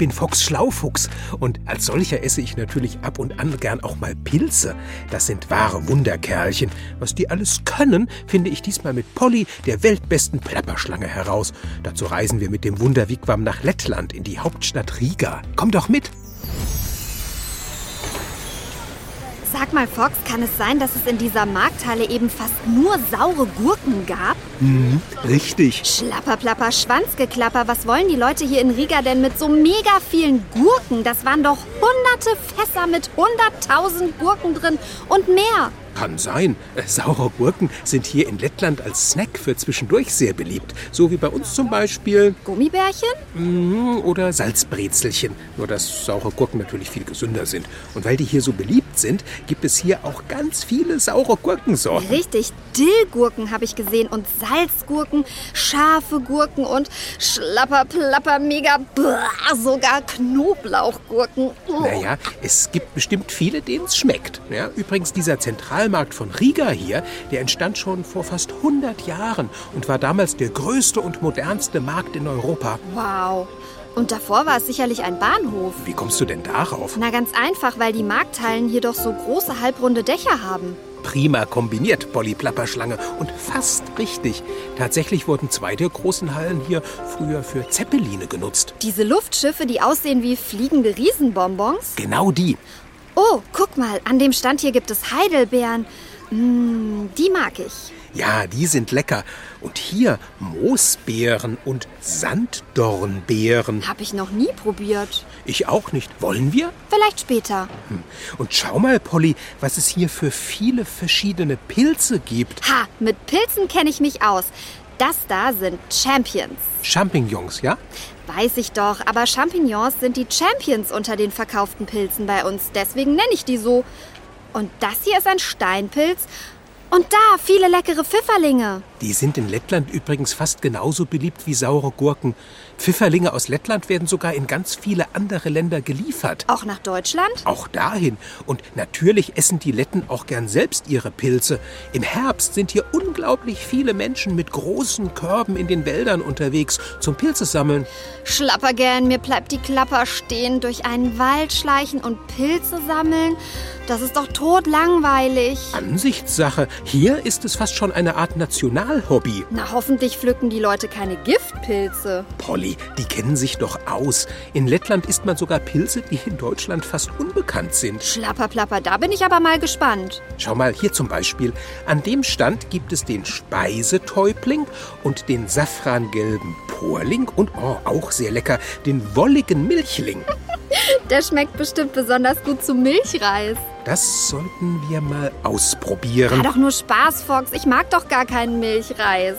Bin Fox Schlaufuchs und als solcher esse ich natürlich ab und an gern auch mal Pilze. Das sind wahre Wunderkerlchen. Was die alles können, finde ich diesmal mit Polly, der weltbesten Plapperschlange, heraus. Dazu reisen wir mit dem Wunderwigwam nach Lettland in die Hauptstadt Riga. Komm doch mit! Sag mal, Fox, kann es sein, dass es in dieser Markthalle eben fast nur saure Gurken gab? Mhm, richtig. Schlapperplapper, Schwanzgeklapper, was wollen die Leute hier in Riga denn mit so mega vielen Gurken? Das waren doch hunderte Fässer mit hunderttausend Gurken drin und mehr. Kann sein. Äh, Saure Gurken sind hier in Lettland als Snack für zwischendurch sehr beliebt. So wie bei uns zum Beispiel Gummibärchen? Mhm, Oder Salzbrezelchen. Nur dass saure Gurken natürlich viel gesünder sind. Und weil die hier so beliebt sind, gibt es hier auch ganz viele saure Gurkensorten. Richtig, Dillgurken habe ich gesehen und Salzgurken, scharfe Gurken und Schlapperplapper, mega, brrr, sogar Knoblauchgurken. Oh. Naja, es gibt bestimmt viele, denen es schmeckt. Ja, übrigens, dieser Zentralmarkt von Riga hier, der entstand schon vor fast 100 Jahren und war damals der größte und modernste Markt in Europa. Wow. Und davor war es sicherlich ein Bahnhof. Wie kommst du denn darauf? Na ganz einfach, weil die Markthallen hier doch so große halbrunde Dächer haben. Prima kombiniert, Polly Plapperschlange. Und fast richtig. Tatsächlich wurden zwei der großen Hallen hier früher für Zeppeline genutzt. Diese Luftschiffe, die aussehen wie fliegende Riesenbonbons. Genau die. Oh, guck mal, an dem Stand hier gibt es Heidelbeeren. Mm, die mag ich. Ja, die sind lecker. Und hier Moosbeeren und Sanddornbeeren. Hab ich noch nie probiert. Ich auch nicht. Wollen wir? Vielleicht später. Und schau mal, Polly, was es hier für viele verschiedene Pilze gibt. Ha, mit Pilzen kenne ich mich aus. Das da sind Champions. Champignons, ja? Weiß ich doch, aber Champignons sind die Champions unter den verkauften Pilzen bei uns. Deswegen nenne ich die so. Und das hier ist ein Steinpilz. Und da viele leckere Pfifferlinge. Die sind in Lettland übrigens fast genauso beliebt wie saure Gurken. Pfifferlinge aus Lettland werden sogar in ganz viele andere Länder geliefert. Auch nach Deutschland? Auch dahin. Und natürlich essen die Letten auch gern selbst ihre Pilze. Im Herbst sind hier unglaublich viele Menschen mit großen Körben in den Wäldern unterwegs zum Pilze sammeln. Schlapper gern, mir bleibt die Klapper stehen, durch einen Wald schleichen und Pilze sammeln. Das ist doch totlangweilig. Ansichtssache. Hier ist es fast schon eine Art Nationalhobby. Na, hoffentlich pflücken die Leute keine Giftpilze. Polly, die kennen sich doch aus. In Lettland isst man sogar Pilze, die in Deutschland fast unbekannt sind. Schlapperplapper, da bin ich aber mal gespannt. Schau mal, hier zum Beispiel. An dem Stand gibt es den Speisetäubling und den safrangelben Porling und, oh, auch sehr lecker, den wolligen Milchling. Der schmeckt bestimmt besonders gut zu Milchreis. Das sollten wir mal War ausprobieren. doch nur Spaß, Fox. Ich mag doch gar keinen Milchreis.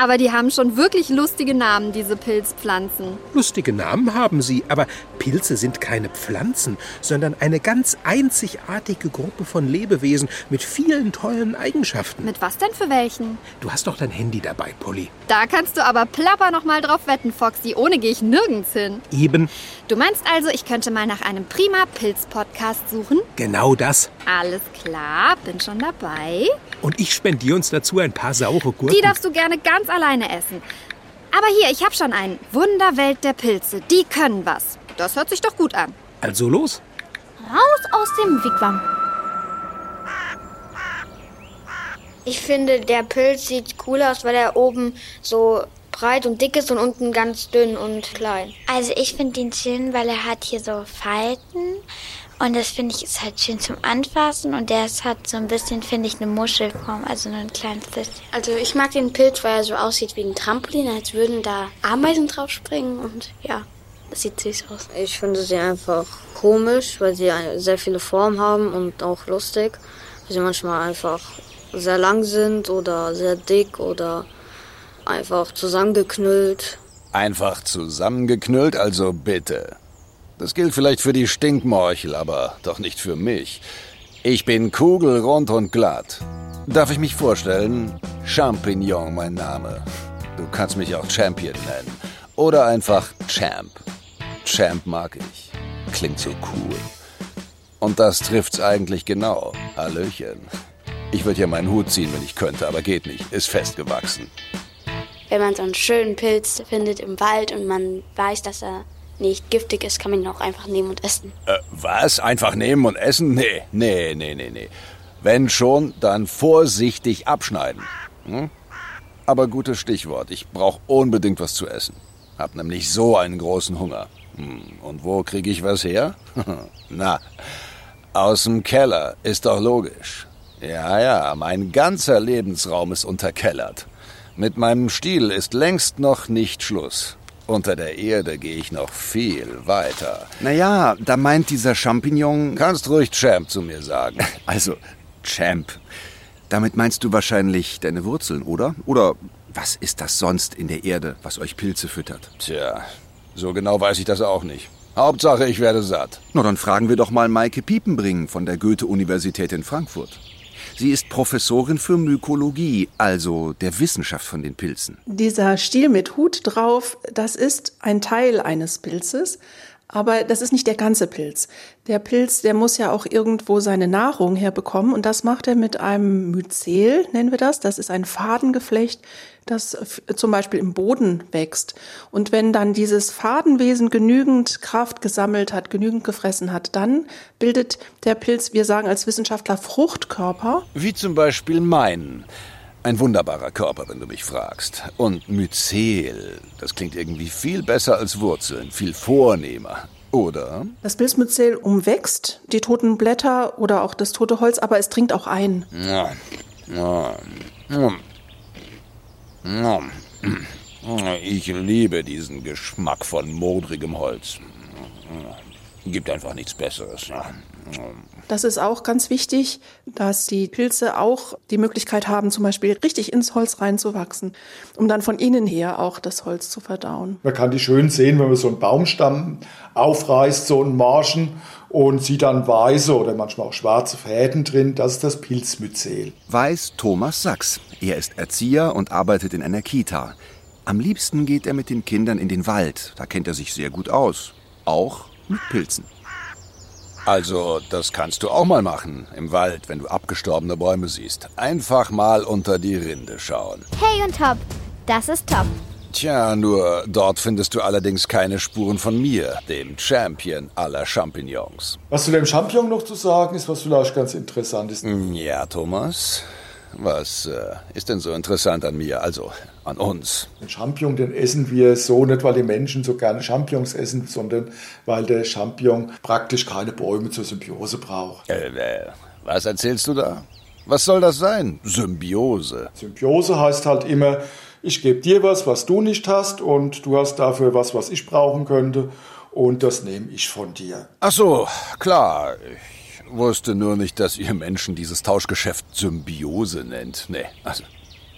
Aber die haben schon wirklich lustige Namen, diese Pilzpflanzen. Lustige Namen haben sie, aber Pilze sind keine Pflanzen, sondern eine ganz einzigartige Gruppe von Lebewesen mit vielen tollen Eigenschaften. Mit was denn für welchen? Du hast doch dein Handy dabei, Polly. Da kannst du aber plapper noch mal drauf wetten, Foxy. Ohne gehe ich nirgends hin. Eben Du meinst also, ich könnte mal nach einem prima Pilz-Podcast suchen? genau das. Alles klar, bin schon dabei. Und ich spendiere uns dazu ein paar saure Gurken. Die darfst du gerne ganz alleine essen. Aber hier, ich habe schon einen. Wunderwelt der Pilze. Die können was. Das hört sich doch gut an. Also los. Raus aus dem Wigwam. Ich finde, der Pilz sieht cool aus, weil er oben so breit und dick ist und unten ganz dünn und klein. Also ich finde ihn schön, weil er hat hier so Falten und das finde ich ist halt schön zum Anfassen und der ist, hat so ein bisschen, finde ich, eine Muschelform, also nur ein kleines bisschen. Also ich mag den Pilz, weil er so aussieht wie ein Trampolin, als würden da Ameisen drauf springen und ja, das sieht süß aus. Ich finde sie einfach komisch, weil sie sehr viele Formen haben und auch lustig. Weil sie manchmal einfach sehr lang sind oder sehr dick oder einfach zusammengeknüllt. Einfach zusammengeknüllt, also bitte. Das gilt vielleicht für die Stinkmorchel, aber doch nicht für mich. Ich bin kugelrund und glatt. Darf ich mich vorstellen? Champignon mein Name. Du kannst mich auch Champion nennen. Oder einfach Champ. Champ mag ich. Klingt so cool. Und das trifft's eigentlich genau. Hallöchen. Ich würde ja meinen Hut ziehen, wenn ich könnte, aber geht nicht. Ist festgewachsen. Wenn man so einen schönen Pilz findet im Wald und man weiß, dass er nicht giftig ist, kann man ihn auch einfach nehmen und essen. Äh, was? Einfach nehmen und essen? Nee, nee, nee, nee, nee. Wenn schon, dann vorsichtig abschneiden. Hm? Aber gutes Stichwort. Ich brauche unbedingt was zu essen. Hab nämlich so einen großen Hunger. Hm. Und wo kriege ich was her? Na, aus dem Keller. Ist doch logisch. Ja, ja, mein ganzer Lebensraum ist unterkellert. Mit meinem Stiel ist längst noch nicht Schluss. Unter der Erde gehe ich noch viel weiter. Naja, da meint dieser Champignon. Kannst ruhig Champ zu mir sagen. Also, Champ. Damit meinst du wahrscheinlich deine Wurzeln, oder? Oder was ist das sonst in der Erde, was euch Pilze füttert? Tja, so genau weiß ich das auch nicht. Hauptsache, ich werde satt. Na, dann fragen wir doch mal Maike Piepenbring von der Goethe-Universität in Frankfurt. Sie ist Professorin für Mykologie, also der Wissenschaft von den Pilzen. Dieser Stiel mit Hut drauf, das ist ein Teil eines Pilzes, aber das ist nicht der ganze Pilz. Der Pilz, der muss ja auch irgendwo seine Nahrung herbekommen und das macht er mit einem Myzel, nennen wir das. Das ist ein Fadengeflecht, das zum Beispiel im Boden wächst. Und wenn dann dieses Fadenwesen genügend Kraft gesammelt hat, genügend gefressen hat, dann bildet der Pilz, wir sagen als Wissenschaftler, Fruchtkörper. Wie zum Beispiel meinen. Ein wunderbarer Körper, wenn du mich fragst. Und Myzel, das klingt irgendwie viel besser als Wurzeln, viel vornehmer. Oder? Das Pilzmyzel umwächst die toten Blätter oder auch das tote Holz, aber es dringt auch ein. Ja. Ja. Ja. Ich liebe diesen Geschmack von modrigem Holz. Gibt einfach nichts Besseres. Das ist auch ganz wichtig, dass die Pilze auch die Möglichkeit haben, zum Beispiel richtig ins Holz reinzuwachsen, um dann von innen her auch das Holz zu verdauen. Man kann die schön sehen, wenn man so einen Baumstamm aufreißt, so einen Marschen und sieht dann weiße oder manchmal auch schwarze Fäden drin. Das ist das Pilzmyzel. Weiß Thomas Sachs. Er ist Erzieher und arbeitet in einer Kita. Am liebsten geht er mit den Kindern in den Wald. Da kennt er sich sehr gut aus. Auch mit Pilzen. Also, das kannst du auch mal machen im Wald, wenn du abgestorbene Bäume siehst. Einfach mal unter die Rinde schauen. Hey und Top, das ist Top. Tja, nur dort findest du allerdings keine Spuren von mir, dem Champion aller Champignons. Was zu dem Champignon noch zu sagen ist, was vielleicht ganz interessant ist. Ja, Thomas. Was äh, ist denn so interessant an mir, also an uns? Den Champignon, den essen wir so nicht, weil die Menschen so gerne Champignons essen, sondern weil der Champignon praktisch keine Bäume zur Symbiose braucht. Äh, äh, was erzählst du da? Was soll das sein? Symbiose. Symbiose heißt halt immer, ich gebe dir was, was du nicht hast, und du hast dafür was, was ich brauchen könnte, und das nehme ich von dir. Ach so, klar. Wusste nur nicht, dass ihr Menschen dieses Tauschgeschäft Symbiose nennt. Nee, also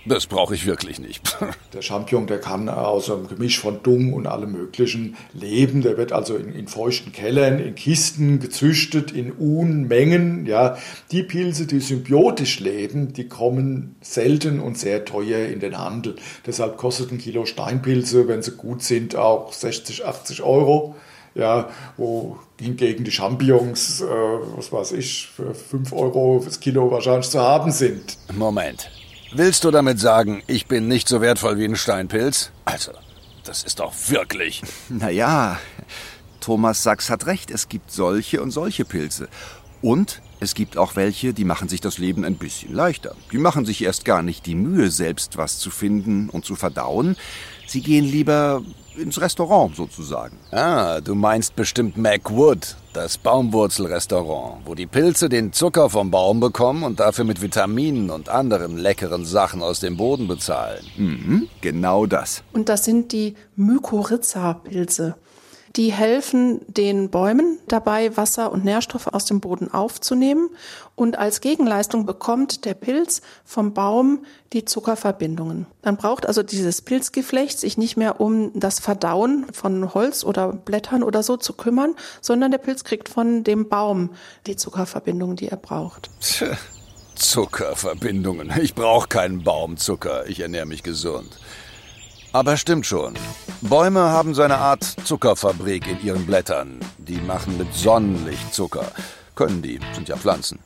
das brauche ich wirklich nicht. Der Champignon, der kann aus einem Gemisch von Dung und allem Möglichen leben. Der wird also in, in, feuchten Kellern, in Kisten gezüchtet, in Unmengen. Ja, die Pilze, die symbiotisch leben, die kommen selten und sehr teuer in den Handel. Deshalb kostet ein Kilo Steinpilze, wenn sie gut sind, auch 60, 80 Euro ja, wo hingegen die Champignons, äh, was weiß ich, für 5 Euro das Kilo wahrscheinlich zu haben sind. Moment. Willst du damit sagen, ich bin nicht so wertvoll wie ein Steinpilz? Also, das ist doch wirklich. Naja, Thomas Sachs hat recht, es gibt solche und solche Pilze. Und es gibt auch welche, die machen sich das Leben ein bisschen leichter. Die machen sich erst gar nicht die Mühe, selbst was zu finden und zu verdauen. Sie gehen lieber ins Restaurant sozusagen. Ah, du meinst bestimmt Macwood, das Baumwurzelrestaurant, wo die Pilze den Zucker vom Baum bekommen und dafür mit Vitaminen und anderen leckeren Sachen aus dem Boden bezahlen. Mhm, genau das. Und das sind die Mykorrhiza-Pilze. Die helfen den Bäumen dabei, Wasser und Nährstoffe aus dem Boden aufzunehmen. Und als Gegenleistung bekommt der Pilz vom Baum die Zuckerverbindungen. Dann braucht also dieses Pilzgeflecht sich nicht mehr um das Verdauen von Holz oder Blättern oder so zu kümmern, sondern der Pilz kriegt von dem Baum die Zuckerverbindungen, die er braucht. Zuckerverbindungen. Ich brauche keinen Baumzucker. Ich ernähre mich gesund. Aber stimmt schon. Bäume haben so eine Art Zuckerfabrik in ihren Blättern. Die machen mit Sonnenlicht Zucker. Können die, sind ja Pflanzen.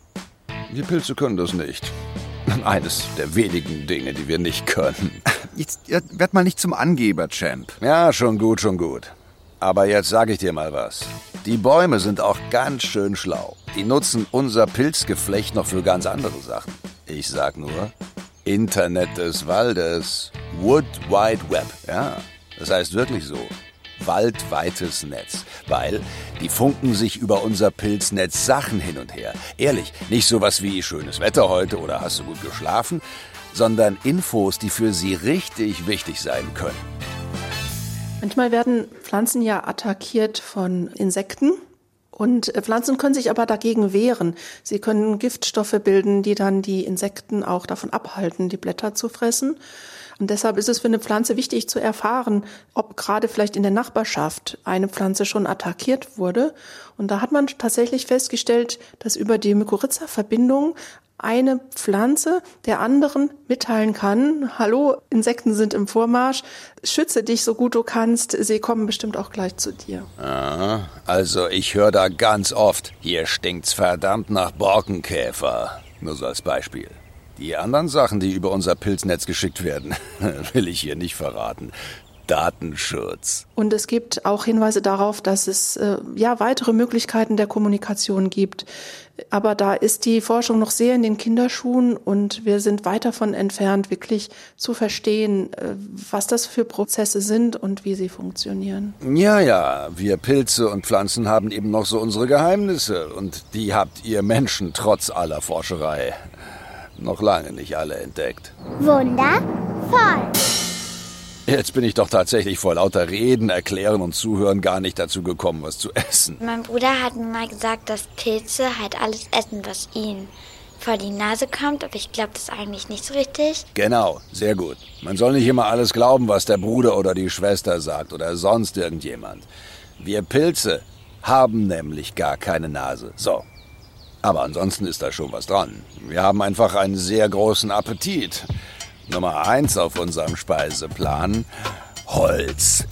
Wir Pilze können das nicht. Eines der wenigen Dinge, die wir nicht können. Jetzt werd mal nicht zum Angeber, Champ. Ja, schon gut, schon gut. Aber jetzt sage ich dir mal was. Die Bäume sind auch ganz schön schlau. Die nutzen unser Pilzgeflecht noch für ganz andere Sachen. Ich sag nur, Internet des Waldes. Wood Wide Web. Ja, das heißt wirklich so. Waldweites Netz. Weil die funken sich über unser Pilznetz Sachen hin und her. Ehrlich, nicht sowas wie schönes Wetter heute oder hast du gut geschlafen, sondern Infos, die für sie richtig wichtig sein können. Manchmal werden Pflanzen ja attackiert von Insekten. Und äh, Pflanzen können sich aber dagegen wehren. Sie können Giftstoffe bilden, die dann die Insekten auch davon abhalten, die Blätter zu fressen. Und deshalb ist es für eine Pflanze wichtig zu erfahren, ob gerade vielleicht in der Nachbarschaft eine Pflanze schon attackiert wurde. Und da hat man tatsächlich festgestellt, dass über die Mykorrhiza-Verbindung eine Pflanze der anderen mitteilen kann, hallo, Insekten sind im Vormarsch, schütze dich so gut du kannst, sie kommen bestimmt auch gleich zu dir. Ah, also ich höre da ganz oft, hier stinkt's verdammt nach Borkenkäfer. Nur so als Beispiel. Die anderen Sachen, die über unser Pilznetz geschickt werden, will ich hier nicht verraten. Datenschutz. Und es gibt auch Hinweise darauf, dass es äh, ja weitere Möglichkeiten der Kommunikation gibt. Aber da ist die Forschung noch sehr in den Kinderschuhen und wir sind weit davon entfernt, wirklich zu verstehen, äh, was das für Prozesse sind und wie sie funktionieren. Ja, ja, wir Pilze und Pflanzen haben eben noch so unsere Geheimnisse und die habt ihr Menschen trotz aller Forscherei noch lange nicht alle entdeckt. Wundervoll. Jetzt bin ich doch tatsächlich vor lauter Reden, Erklären und Zuhören gar nicht dazu gekommen, was zu essen. Mein Bruder hat mir mal gesagt, dass Pilze halt alles essen, was ihnen vor die Nase kommt, aber ich glaube das eigentlich nicht so richtig. Genau, sehr gut. Man soll nicht immer alles glauben, was der Bruder oder die Schwester sagt oder sonst irgendjemand. Wir Pilze haben nämlich gar keine Nase. So. Aber ansonsten ist da schon was dran. Wir haben einfach einen sehr großen Appetit. Nummer eins auf unserem Speiseplan. Holz.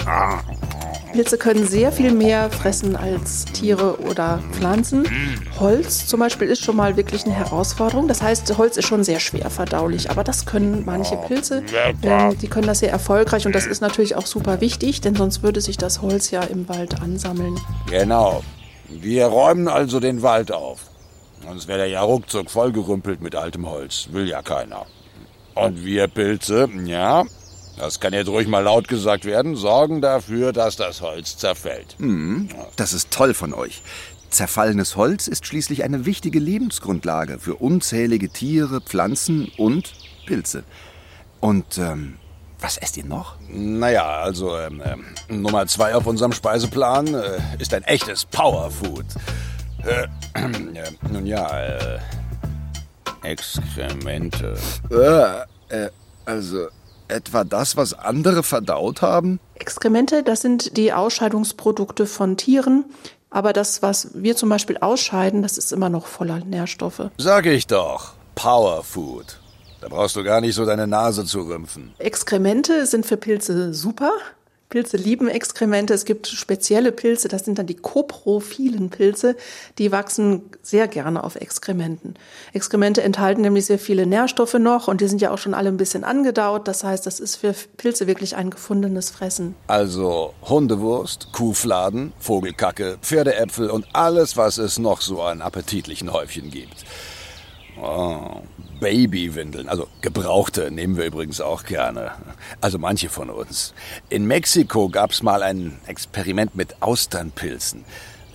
Pilze können sehr viel mehr fressen als Tiere oder Pflanzen. Holz zum Beispiel ist schon mal wirklich eine Herausforderung. Das heißt, Holz ist schon sehr schwer verdaulich. Aber das können manche Pilze. Äh, die können das sehr erfolgreich und das ist natürlich auch super wichtig, denn sonst würde sich das Holz ja im Wald ansammeln. Genau. Wir räumen also den Wald auf. Sonst wäre der ja ruckzuck vollgerümpelt mit altem Holz. Will ja keiner. Und wir Pilze, ja, das kann jetzt ruhig mal laut gesagt werden, sorgen dafür, dass das Holz zerfällt. Hm, das ist toll von euch. Zerfallenes Holz ist schließlich eine wichtige Lebensgrundlage für unzählige Tiere, Pflanzen und Pilze. Und ähm, was esst ihr noch? Naja, also ähm, ähm, Nummer zwei auf unserem Speiseplan äh, ist ein echtes Powerfood. Äh, äh, nun ja, äh, Exkremente. Äh, äh, also etwa das, was andere verdaut haben? Exkremente, das sind die Ausscheidungsprodukte von Tieren. Aber das, was wir zum Beispiel ausscheiden, das ist immer noch voller Nährstoffe. Sag ich doch. Powerfood. Da brauchst du gar nicht so deine Nase zu rümpfen. Exkremente sind für Pilze super. Pilze lieben Exkremente. Es gibt spezielle Pilze, das sind dann die koprophilen Pilze, die wachsen sehr gerne auf Exkrementen. Exkremente enthalten nämlich sehr viele Nährstoffe noch und die sind ja auch schon alle ein bisschen angedaut. Das heißt, das ist für Pilze wirklich ein gefundenes Fressen. Also Hundewurst, Kuhfladen, Vogelkacke, Pferdeäpfel und alles, was es noch so an appetitlichen Häufchen gibt. Oh, Babywindeln, also gebrauchte nehmen wir übrigens auch gerne. Also manche von uns. In Mexiko gab's mal ein Experiment mit Austernpilzen.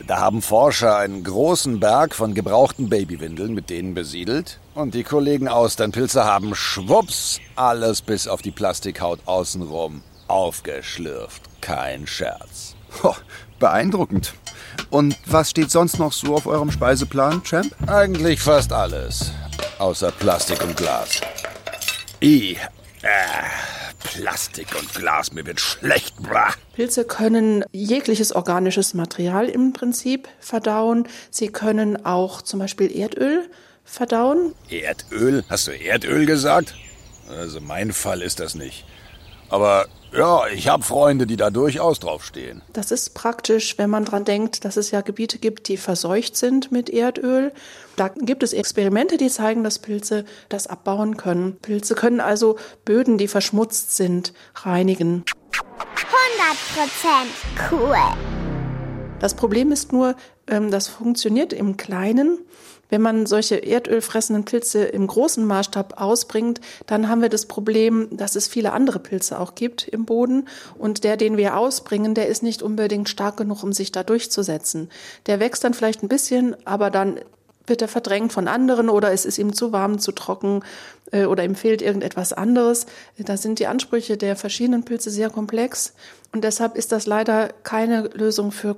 Da haben Forscher einen großen Berg von gebrauchten Babywindeln mit denen besiedelt und die Kollegen Austernpilze haben schwupps alles bis auf die Plastikhaut außenrum aufgeschlürft. Kein Scherz. Oh, beeindruckend. Und was steht sonst noch so auf eurem Speiseplan, Champ? Eigentlich fast alles. Außer Plastik und Glas. I. Äh, Plastik und Glas, mir wird schlecht. Blah. Pilze können jegliches organisches Material im Prinzip verdauen. Sie können auch zum Beispiel Erdöl verdauen. Erdöl? Hast du Erdöl gesagt? Also mein Fall ist das nicht. Aber ja, ich habe Freunde, die da durchaus draufstehen. Das ist praktisch, wenn man dran denkt, dass es ja Gebiete gibt, die verseucht sind mit Erdöl. Da gibt es Experimente, die zeigen, dass Pilze das abbauen können. Pilze können also Böden, die verschmutzt sind, reinigen. 100% cool. Das Problem ist nur, ähm, das funktioniert im Kleinen. Wenn man solche erdölfressenden Pilze im großen Maßstab ausbringt, dann haben wir das Problem, dass es viele andere Pilze auch gibt im Boden. Und der, den wir ausbringen, der ist nicht unbedingt stark genug, um sich da durchzusetzen. Der wächst dann vielleicht ein bisschen, aber dann wird er verdrängt von anderen oder es ist ihm zu warm, zu trocken äh, oder ihm fehlt irgendetwas anderes. Da sind die Ansprüche der verschiedenen Pilze sehr komplex und deshalb ist das leider keine Lösung für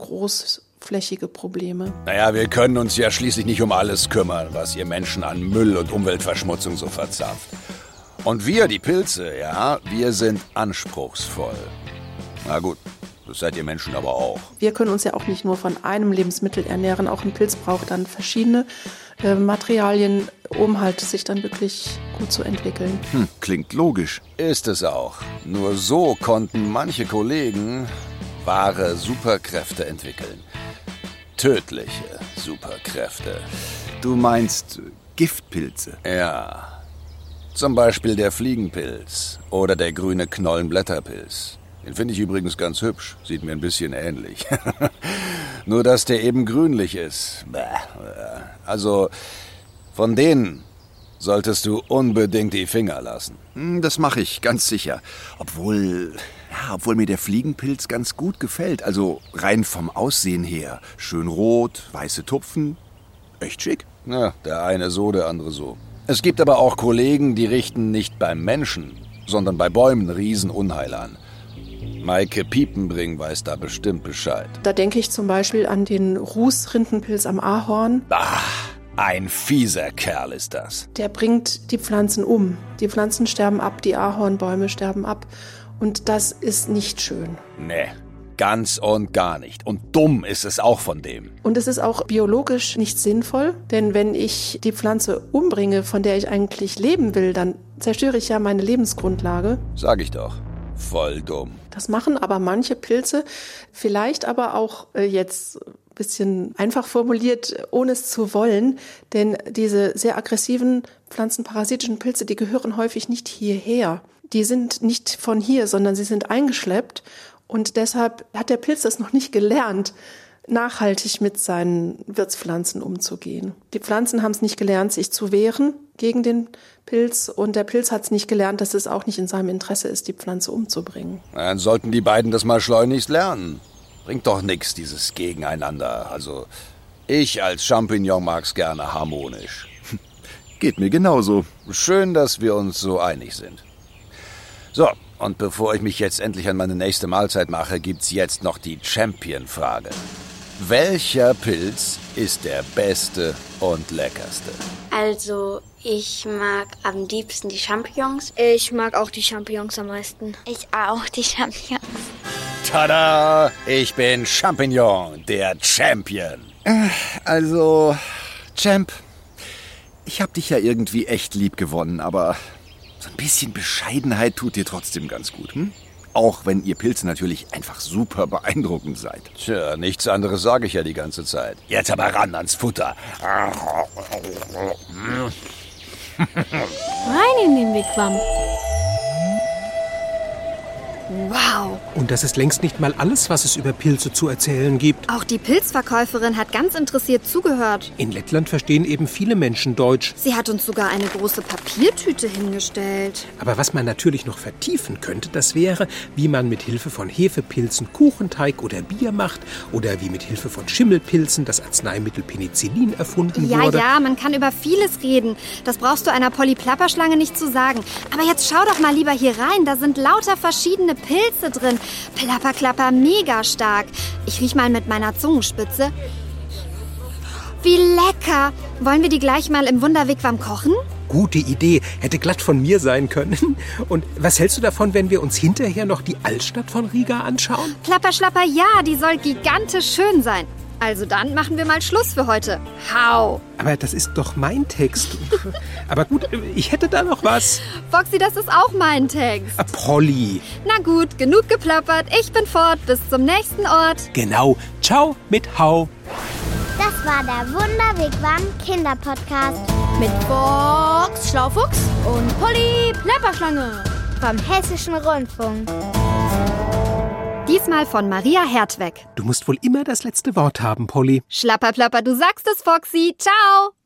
großflächige Probleme. Naja, wir können uns ja schließlich nicht um alles kümmern, was ihr Menschen an Müll und Umweltverschmutzung so verzapft. Und wir, die Pilze, ja, wir sind anspruchsvoll. Na gut, das seid ihr Menschen aber auch. Wir können uns ja auch nicht nur von einem Lebensmittel ernähren. Auch ein Pilz braucht dann verschiedene äh, Materialien, um halt sich dann wirklich gut zu entwickeln. Hm, klingt logisch. Ist es auch. Nur so konnten manche Kollegen wahre Superkräfte entwickeln. Tödliche Superkräfte. Du meinst Giftpilze? Ja. Zum Beispiel der Fliegenpilz oder der grüne Knollenblätterpilz. Den finde ich übrigens ganz hübsch. Sieht mir ein bisschen ähnlich. Nur, dass der eben grünlich ist. Also, von denen solltest du unbedingt die Finger lassen. Hm, Das mache ich, ganz sicher. Obwohl, ja, obwohl mir der Fliegenpilz ganz gut gefällt. Also rein vom Aussehen her. Schön rot, weiße Tupfen. Echt schick. Ja, der eine so, der andere so. Es gibt aber auch Kollegen, die richten nicht beim Menschen, sondern bei Bäumen Riesenunheil an. Maike Piepenbring weiß da bestimmt Bescheid. Da denke ich zum Beispiel an den Rußrindenpilz am Ahorn. Ah, ein fieser Kerl ist das. Der bringt die Pflanzen um. Die Pflanzen sterben ab, die Ahornbäume sterben ab. Und das ist nicht schön. Nee, ganz und gar nicht. Und dumm ist es auch von dem. Und es ist auch biologisch nicht sinnvoll, denn wenn ich die Pflanze umbringe, von der ich eigentlich leben will, dann zerstöre ich ja meine Lebensgrundlage. Sag ich doch. Voll dumm. Das machen aber manche Pilze, vielleicht aber auch äh, jetzt bisschen einfach formuliert, ohne es zu wollen, denn diese sehr aggressiven pflanzenparasitischen Pilze, die gehören häufig nicht hierher. Die sind nicht von hier, sondern sie sind eingeschleppt und deshalb hat der Pilz das noch nicht gelernt, nachhaltig mit seinen Wirtspflanzen umzugehen. Die Pflanzen haben es nicht gelernt, sich zu wehren gegen den Pilz und der Pilz hat es nicht gelernt, dass es auch nicht in seinem Interesse ist, die Pflanze umzubringen. Dann sollten die beiden das mal schleunigst lernen. Bringt doch nichts, dieses Gegeneinander. Also, ich als Champignon mag's gerne harmonisch. Geht mir genauso. Schön, dass wir uns so einig sind. So, und bevor ich mich jetzt endlich an meine nächste Mahlzeit mache, gibt's jetzt noch die Champion-Frage. Welcher Pilz ist der beste und leckerste? Also, ich mag am liebsten die Champignons. Ich mag auch die Champignons am meisten. Ich auch die Champignons. Tada! Ich bin Champignon, der Champion. Also, Champ, ich hab dich ja irgendwie echt lieb gewonnen, aber so ein bisschen Bescheidenheit tut dir trotzdem ganz gut, hm? Auch wenn ihr Pilze natürlich einfach super beeindruckend seid. Tja, nichts anderes sage ich ja die ganze Zeit. Jetzt aber ran ans Futter. Rein in den Wigwam. Wow. Und das ist längst nicht mal alles, was es über Pilze zu erzählen gibt. Auch die Pilzverkäuferin hat ganz interessiert zugehört. In Lettland verstehen eben viele Menschen Deutsch. Sie hat uns sogar eine große Papiertüte hingestellt. Aber was man natürlich noch vertiefen könnte, das wäre, wie man mit Hilfe von Hefepilzen Kuchenteig oder Bier macht oder wie mit Hilfe von Schimmelpilzen das Arzneimittel Penicillin erfunden Ja, wurde. ja, man kann über vieles reden. Das brauchst du einer Polly Plapperschlange nicht zu sagen. Aber jetzt schau doch mal lieber hier rein. Da sind lauter verschiedene Pilze drin. Plapperklapper, mega stark. Ich riech mal mit meiner Zungenspitze. Wie lecker! Wollen wir die gleich mal im Wunderwigwam kochen? Gute Idee, hätte glatt von mir sein können. Und was hältst du davon, wenn wir uns hinterher noch die Altstadt von Riga anschauen? Plapperschlapper, ja, die soll gigantisch schön sein. Also dann machen wir mal Schluss für heute. Hau! Aber das ist doch mein Text. Aber gut, ich hätte da noch was. Foxy, das ist auch mein Text. Ah, Polly. Na gut, genug geplappert. Ich bin fort. Bis zum nächsten Ort. Genau. Ciao mit Hau. Das war der Wunderwegwam Kinderpodcast Mit Fox Schlaufuchs und Polly Plapperschlange. vom Hessischen Rundfunk. Diesmal von Maria Hertweg. Du musst wohl immer das letzte Wort haben, Polly. Schlapperplapper, du sagst es, Foxy. Ciao!